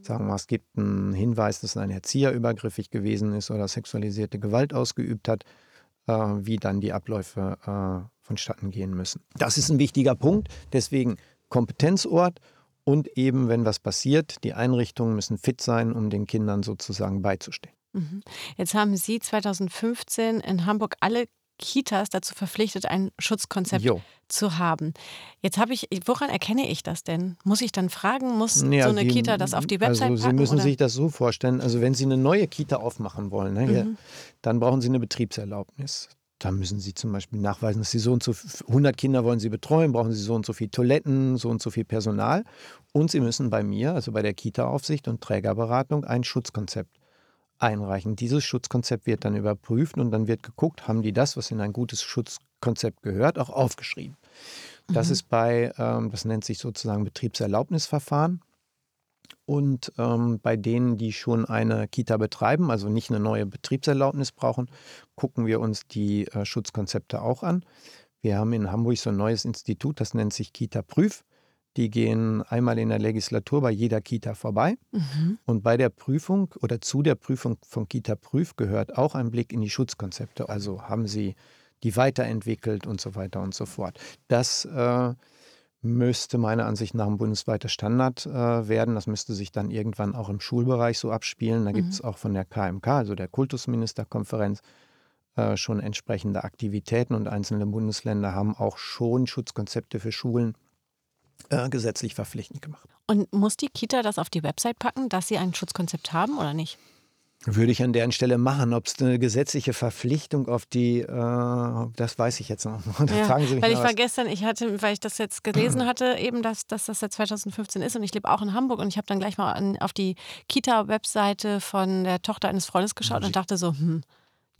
sagen wir, es gibt einen Hinweis, dass ein Erzieher übergriffig gewesen ist oder sexualisierte Gewalt ausgeübt hat, wie dann die Abläufe vonstatten gehen müssen. Das ist ein wichtiger Punkt. Deswegen Kompetenzort und eben, wenn was passiert, die Einrichtungen müssen fit sein, um den Kindern sozusagen beizustehen. Mhm. Jetzt haben Sie 2015 in Hamburg alle Kitas dazu verpflichtet, ein Schutzkonzept Jo. zu haben. Jetzt habe ich, woran erkenne ich das denn? Muss ich dann fragen, muss Ja, so eine die- Kita das auf die Website Also Sie packen? müssen oder? sich das so vorstellen, also wenn Sie eine neue Kita aufmachen wollen, ne, Mhm. dann brauchen Sie eine Betriebserlaubnis. Da müssen Sie zum Beispiel nachweisen, dass Sie so und so 100 Kinder wollen Sie betreuen, brauchen Sie so und so viel Toiletten, so und so viel Personal. Und Sie müssen bei mir, also bei der Kita-Aufsicht und Trägerberatung, ein Schutzkonzept einreichen. Dieses Schutzkonzept wird dann überprüft und dann wird geguckt, haben die das, was in ein gutes Schutzkonzept gehört, auch aufgeschrieben. Das Mhm. ist bei, ähm, das nennt sich sozusagen Betriebserlaubnisverfahren. Und ähm, bei denen, die schon eine Kita betreiben, also nicht eine neue Betriebserlaubnis brauchen, gucken wir uns die äh, Schutzkonzepte auch an. Wir haben in Hamburg so ein neues Institut, das nennt sich Kita Prüf. Die gehen einmal in der Legislatur bei jeder Kita vorbei. Mhm. Und bei der Prüfung oder zu der Prüfung von Kita Prüf gehört auch ein Blick in die Schutzkonzepte. Also haben sie die weiterentwickelt und so weiter und so fort. Das äh, müsste meiner Ansicht nach ein bundesweiter Standard äh, werden. Das müsste sich dann irgendwann auch im Schulbereich so abspielen. Da gibt es auch von der KMK, also der Kultusministerkonferenz, äh, schon entsprechende Aktivitäten und einzelne Bundesländer haben auch schon Schutzkonzepte für Schulen äh, gesetzlich verpflichtend gemacht. Und muss die Kita das auf die Website packen, dass sie ein Schutzkonzept haben oder nicht? Würde ich an deren Stelle machen. Ob es eine gesetzliche Verpflichtung auf die, äh, das weiß ich jetzt noch. [LAUGHS] Da Ja, fragen Sie mich weil ich was. war gestern, ich hatte, weil ich das jetzt gelesen [CLEARS THROAT] hatte, eben, dass, dass das seit 2015 ist und ich lebe auch in Hamburg und ich habe dann gleich mal an, auf die Kita-Webseite von der Tochter eines Freundes geschaut und dachte so, hm,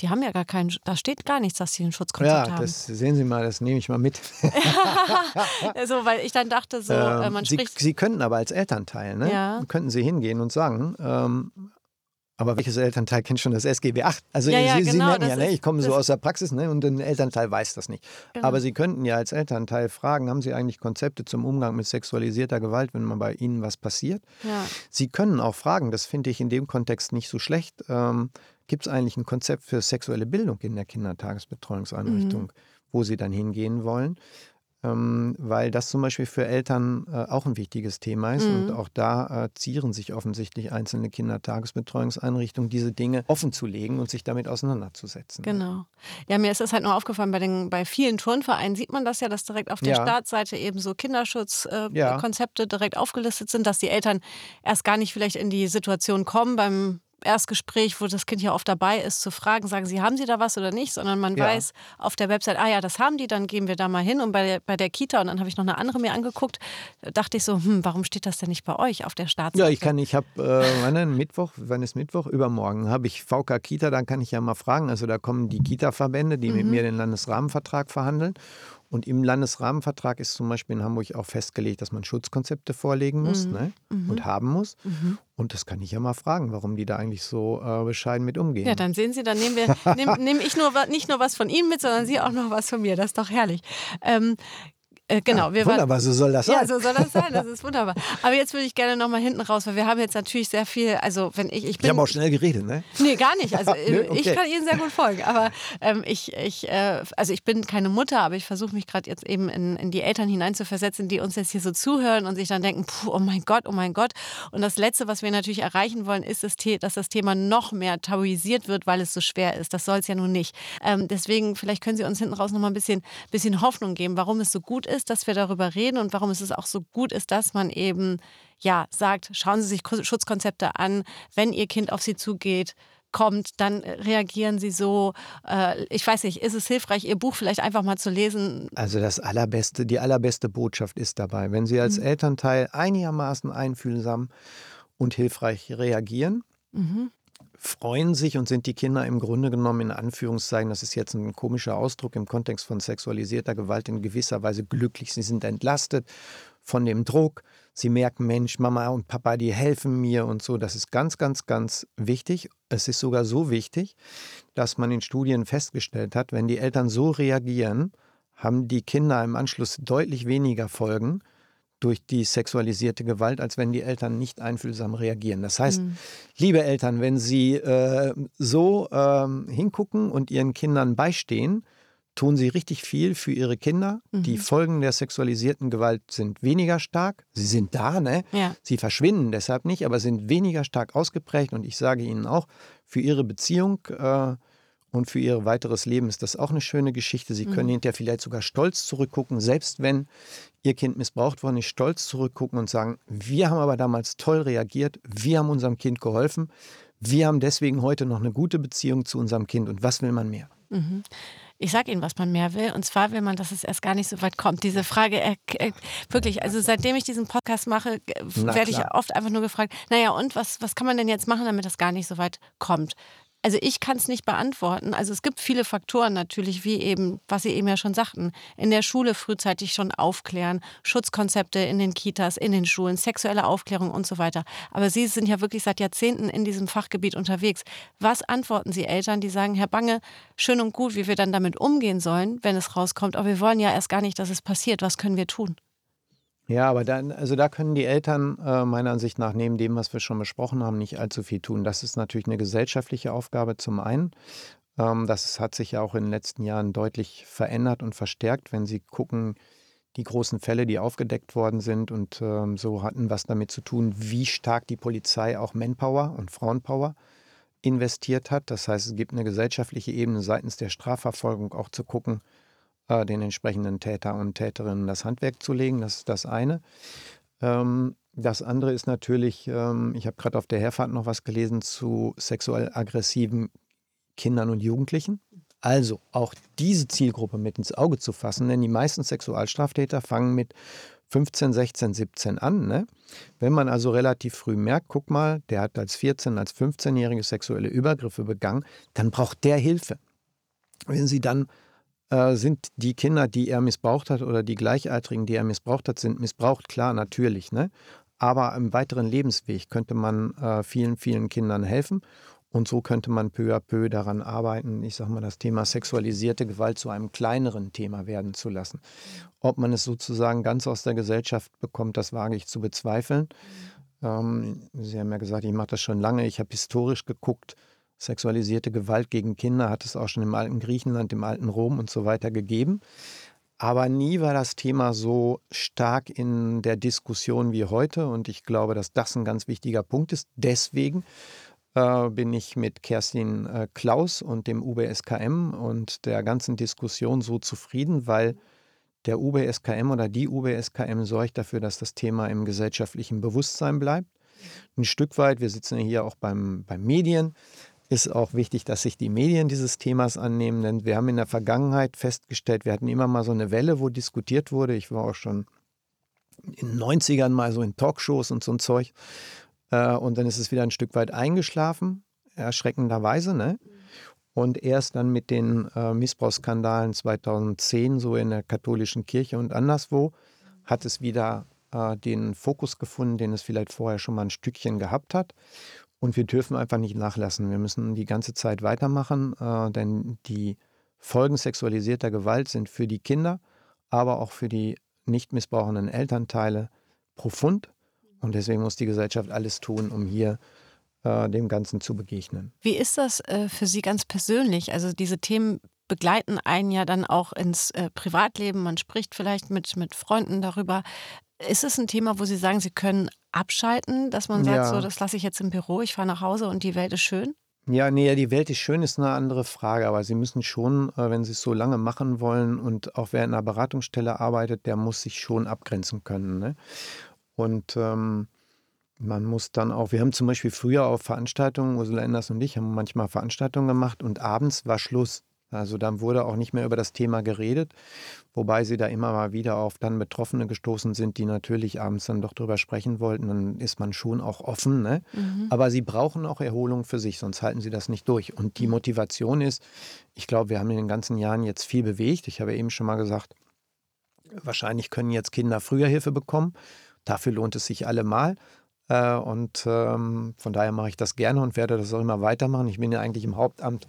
die haben ja gar keinen, da steht gar nichts, dass sie ein Schutzkonzept ja, haben. Ja, das sehen Sie mal, das nehme ich mal mit. [LAUGHS] also, weil ich dann dachte, so, ähm, man Sie, spricht. Sie könnten aber als Elternteil, ne? Ja. Könnten Sie hingehen und sagen, ähm, aber welches Elternteil kennt schon das SGB 8? Also Ja, ja, Sie, Sie genau, merken das ja, ne? ich komme so aus der Praxis ne? und ein Elternteil weiß das nicht. Genau. Aber Sie könnten ja als Elternteil fragen, haben Sie eigentlich Konzepte zum Umgang mit sexualisierter Gewalt, wenn mal bei Ihnen was passiert? Ja. Sie können auch fragen, das finde ich in dem Kontext nicht so schlecht, ähm, gibt es eigentlich ein Konzept für sexuelle Bildung in der Kindertagesbetreuungseinrichtung, Mhm. wo Sie dann hingehen wollen? Ähm, weil das zum Beispiel für Eltern äh, auch ein wichtiges Thema ist. Mhm. Und auch da äh, zieren sich offensichtlich einzelne Kindertagesbetreuungseinrichtungen, diese Dinge offen zu legen und sich damit auseinanderzusetzen. Genau. Ja, mir ist das halt nur aufgefallen, bei, den, bei vielen Turnvereinen sieht man das ja, dass direkt auf der Ja. Startseite eben so Kinderschutzkonzepte äh, Ja. Direkt aufgelistet sind, dass die Eltern erst gar nicht vielleicht in die Situation kommen beim Erstgespräch, wo das Kind ja oft dabei ist, zu fragen, sagen sie, haben sie da was oder nicht, sondern man Ja. weiß auf der Website, ah ja, das haben die, dann gehen wir da mal hin. Und bei der, bei der Kita, und dann habe ich noch eine andere mir angeguckt, da dachte ich so, hm, warum steht das denn nicht bei euch auf der Startseite? Ja, ich kann, ich habe, äh, wann? Mittwoch, wann ist Mittwoch? Übermorgen habe ich VK Kita, dann kann ich ja mal fragen. Also da kommen die Kita-Verbände, die mit Mhm. mir den Landesrahmenvertrag verhandeln. Und im Landesrahmenvertrag ist zum Beispiel in Hamburg auch festgelegt, dass man Schutzkonzepte vorlegen muss Mhm. ne? und haben muss. Und das kann ich ja mal fragen, warum die da eigentlich so äh, bescheiden mit umgehen. Ja, dann sehen Sie, dann nehmen wir, nehm, [LAUGHS] nehm ich nur, nicht nur was von Ihnen mit, sondern Sie auch noch was von mir. Das ist doch herrlich. Ähm, äh, genau, wir waren. Wunderbar, so soll das sein. Ja, so soll das sein, das [LAUGHS] ist wunderbar. Aber jetzt würde ich gerne nochmal hinten raus, weil wir haben jetzt natürlich sehr viel, also wenn ich, ich ich bin... habe auch schnell geredet, ne? Nee, gar nicht. Also [LAUGHS] äh, ich okay. kann Ihnen sehr gut folgen. Aber ähm, ich, ich, äh, also ich bin keine Mutter, aber ich versuche mich gerade jetzt eben in, in die Eltern hineinzuversetzen, die uns jetzt hier so zuhören und sich dann denken, puh, oh mein Gott, oh mein Gott. Und das Letzte, was wir natürlich erreichen wollen, ist, das dass das Thema noch mehr tabuisiert wird, weil es so schwer ist. Das soll es ja nun nicht. Ähm, deswegen, vielleicht können Sie uns hinten raus noch mal ein bisschen, bisschen Hoffnung geben, warum es so gut ist, dass wir darüber reden und warum es auch so gut ist, dass man eben ja sagt, schauen Sie sich Schutzkonzepte an, wenn Ihr Kind auf Sie zugeht kommt, dann äh, reagieren sie so. Äh, ich weiß nicht, ist es hilfreich, Ihr Buch vielleicht einfach mal zu lesen? Also das allerbeste, die allerbeste Botschaft ist dabei, wenn Sie als Elternteil einigermaßen einfühlsam und hilfreich reagieren, freuen sich und sind die Kinder im Grunde genommen in Anführungszeichen, das ist jetzt ein komischer Ausdruck im Kontext von sexualisierter Gewalt, in gewisser Weise glücklich. Sie sind entlastet von dem Druck. Sie merken, Mensch, Mama und Papa, die helfen mir und so. Das ist ganz, ganz, ganz wichtig. Es ist sogar so wichtig, dass man in Studien festgestellt hat, wenn die Eltern so reagieren, haben die Kinder im Anschluss deutlich weniger Folgen durch die sexualisierte Gewalt, als wenn die Eltern nicht einfühlsam reagieren. Das heißt, liebe Eltern, wenn Sie äh, so ähm, hingucken und Ihren Kindern beistehen, tun Sie richtig viel für Ihre Kinder. Die Folgen der sexualisierten Gewalt sind weniger stark. Sie sind da, ne? Ja. Sie verschwinden deshalb nicht, aber sind weniger stark ausgeprägt. Und ich sage Ihnen auch, für Ihre Beziehung äh, und für Ihr weiteres Leben ist das auch eine schöne Geschichte. Sie können hinterher vielleicht sogar stolz zurückgucken, selbst wenn Ihr Kind missbraucht worden ist, stolz zurückgucken und sagen, wir haben aber damals toll reagiert, wir haben unserem Kind geholfen, wir haben deswegen heute noch eine gute Beziehung zu unserem Kind. Und was will man mehr? Ich sage Ihnen, was man mehr will. Und zwar will man, dass es erst gar nicht so weit kommt. Diese Frage, äh, äh, wirklich, also seitdem ich diesen Podcast mache, werde ich oft einfach nur gefragt, naja, und was, was kann man denn jetzt machen, damit das gar nicht so weit kommt? Also ich kann es nicht beantworten. Also es gibt viele Faktoren natürlich, wie eben, was Sie eben ja schon sagten, in der Schule frühzeitig schon aufklären, Schutzkonzepte in den Kitas, in den Schulen, sexuelle Aufklärung und so weiter. Aber Sie sind ja wirklich seit Jahrzehnten in diesem Fachgebiet unterwegs. Was antworten Sie Eltern, die sagen, Herr Bange, schön und gut, wie wir dann damit umgehen sollen, wenn es rauskommt, aber wir wollen ja erst gar nicht, dass es passiert. Was können wir tun? Ja, aber dann, also da können die Eltern äh, meiner Ansicht nach neben dem, was wir schon besprochen haben, nicht allzu viel tun. Das ist natürlich eine gesellschaftliche Aufgabe zum einen. Ähm, das hat sich ja auch in den letzten Jahren deutlich verändert und verstärkt, wenn Sie gucken, die großen Fälle, die aufgedeckt worden sind und ähm, so hatten was damit zu tun, wie stark die Polizei auch Manpower und Frauenpower investiert hat. Das heißt, es gibt eine gesellschaftliche Ebene seitens der Strafverfolgung auch zu gucken, äh, den entsprechenden Täter und Täterinnen das Handwerk zu legen. Das ist das eine. Ähm, das andere ist natürlich, ähm, ich habe gerade auf der Herfahrt noch was gelesen zu sexuell aggressiven Kindern und Jugendlichen. Also auch diese Zielgruppe mit ins Auge zu fassen, denn die meisten Sexualstraftäter fangen mit 15, 16, 17 an. Ne? Wenn man also relativ früh merkt, guck mal, der hat als 14, als 15-Jährige sexuelle Übergriffe begangen, dann braucht der Hilfe. Wenn Sie dann äh, sind die Kinder, die er missbraucht hat oder die Gleichaltrigen, die er missbraucht hat, sind missbraucht, klar, natürlich. Ne? Aber im weiteren Lebensweg könnte man äh, vielen, vielen Kindern helfen. Und so könnte man peu à peu daran arbeiten, ich sage mal, das Thema sexualisierte Gewalt zu einem kleineren Thema werden zu lassen. Ob man es sozusagen ganz aus der Gesellschaft bekommt, das wage ich zu bezweifeln. Ähm, Sie haben ja gesagt, ich mache das schon lange. Ich habe historisch geguckt, sexualisierte Gewalt gegen Kinder hat es auch schon im alten Griechenland, im alten Rom und so weiter gegeben. Aber nie war das Thema so stark in der Diskussion wie heute. Und ich glaube, dass das ein ganz wichtiger Punkt ist. Deswegen äh, bin ich mit Kerstin äh, Klaus und dem UBSKM und der ganzen Diskussion so zufrieden, weil der UBSKM oder die UBSKM sorgt dafür, dass das Thema im gesellschaftlichen Bewusstsein bleibt. Ein Stück weit, wir sitzen hier auch beim, beim Medien, ist auch wichtig, dass sich die Medien dieses Themas annehmen, denn wir haben in der Vergangenheit festgestellt, wir hatten immer mal so eine Welle, wo diskutiert wurde. Ich war auch schon in den 90ern mal so in Talkshows und so ein Zeug. Äh, und dann ist es wieder ein Stück weit eingeschlafen, erschreckenderweise. Ne? Und erst dann mit den äh, Missbrauchsskandalen 2010, so in der katholischen Kirche und anderswo, hat es wieder äh, den Fokus gefunden, den es vielleicht vorher schon mal ein Stückchen gehabt hat. Und wir dürfen einfach nicht nachlassen. Wir müssen die ganze Zeit weitermachen, äh, denn die Folgen sexualisierter Gewalt sind für die Kinder, aber auch für die nicht missbrauchenden Elternteile profund. Und deswegen muss die Gesellschaft alles tun, um hier äh, dem Ganzen zu begegnen. Wie ist das äh, für Sie ganz persönlich? Also diese Themen begleiten einen ja dann auch ins äh, Privatleben. Man spricht vielleicht mit, mit Freunden darüber. Ist es ein Thema, wo Sie sagen, Sie können abschalten, dass man sagt, ja. so, das lasse ich jetzt im Büro, ich fahre nach Hause und die Welt ist schön? Ja, nee, die Welt ist schön, ist eine andere Frage, aber Sie müssen schon, äh, wenn Sie es so lange machen wollen und auch wer in einer Beratungsstelle arbeitet, der muss sich schon abgrenzen können. Ne? Und ähm, man muss dann auch, wir haben zum Beispiel früher auf Veranstaltungen, Ursula Enders und ich haben manchmal Veranstaltungen gemacht und abends war Schluss. Also dann wurde auch nicht mehr über das Thema geredet, wobei sie da immer mal wieder auf dann Betroffene gestoßen sind, die natürlich abends dann doch drüber sprechen wollten. Dann ist man schon auch offen. Ne? Mhm. Aber sie brauchen auch Erholung für sich, sonst halten sie das nicht durch. Und die mhm. Motivation ist, ich glaube, wir haben in den ganzen Jahren jetzt viel bewegt. Ich habe eben schon mal gesagt, wahrscheinlich können jetzt Kinder früher Hilfe bekommen. Dafür lohnt es sich allemal. Äh, und ähm, von daher mache ich das gerne und werde das auch immer weitermachen. Ich bin ja eigentlich im Hauptamt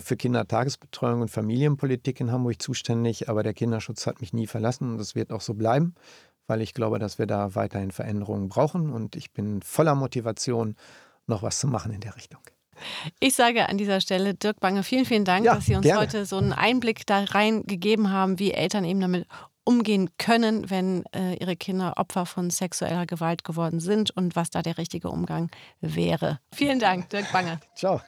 für Kindertagesbetreuung und Familienpolitik in Hamburg zuständig, aber der Kinderschutz hat mich nie verlassen und das wird auch so bleiben, weil ich glaube, dass wir da weiterhin Veränderungen brauchen und ich bin voller Motivation, noch was zu machen in der Richtung. Ich sage an dieser Stelle, Dirk Bange, vielen, vielen Dank, ja, dass Sie uns gerne. heute so einen Einblick da rein gegeben haben, wie Eltern eben damit umgehen können, wenn äh, ihre Kinder Opfer von sexueller Gewalt geworden sind und was da der richtige Umgang wäre. Vielen Dank, Dirk Bange. Ciao.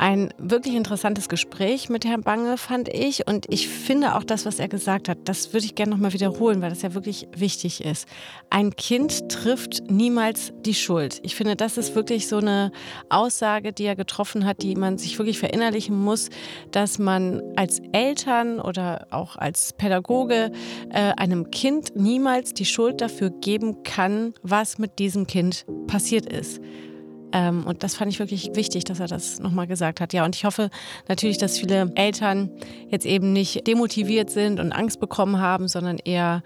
Ein wirklich interessantes Gespräch mit Herrn Bange fand ich und ich finde auch das, was er gesagt hat, das würde ich gerne nochmal wiederholen, weil das ja wirklich wichtig ist. Ein Kind trifft niemals die Schuld. Ich finde, das ist wirklich so eine Aussage, die er getroffen hat, die man sich wirklich verinnerlichen muss, dass man als Eltern oder auch als Pädagoge äh, einem Kind niemals die Schuld dafür geben kann, was mit diesem Kind passiert ist. Ähm, und das fand ich wirklich wichtig, dass er das nochmal gesagt hat. Ja, und ich hoffe natürlich, dass viele Eltern jetzt eben nicht demotiviert sind und Angst bekommen haben, sondern eher,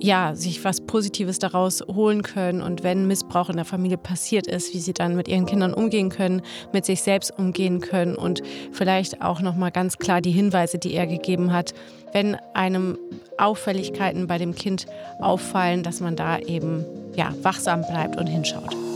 ja, sich was Positives daraus holen können. Und wenn Missbrauch in der Familie passiert ist, wie sie dann mit ihren Kindern umgehen können, mit sich selbst umgehen können und vielleicht auch nochmal ganz klar die Hinweise, die er gegeben hat, wenn einem Auffälligkeiten bei dem Kind auffallen, dass man da eben, ja, wachsam bleibt und hinschaut.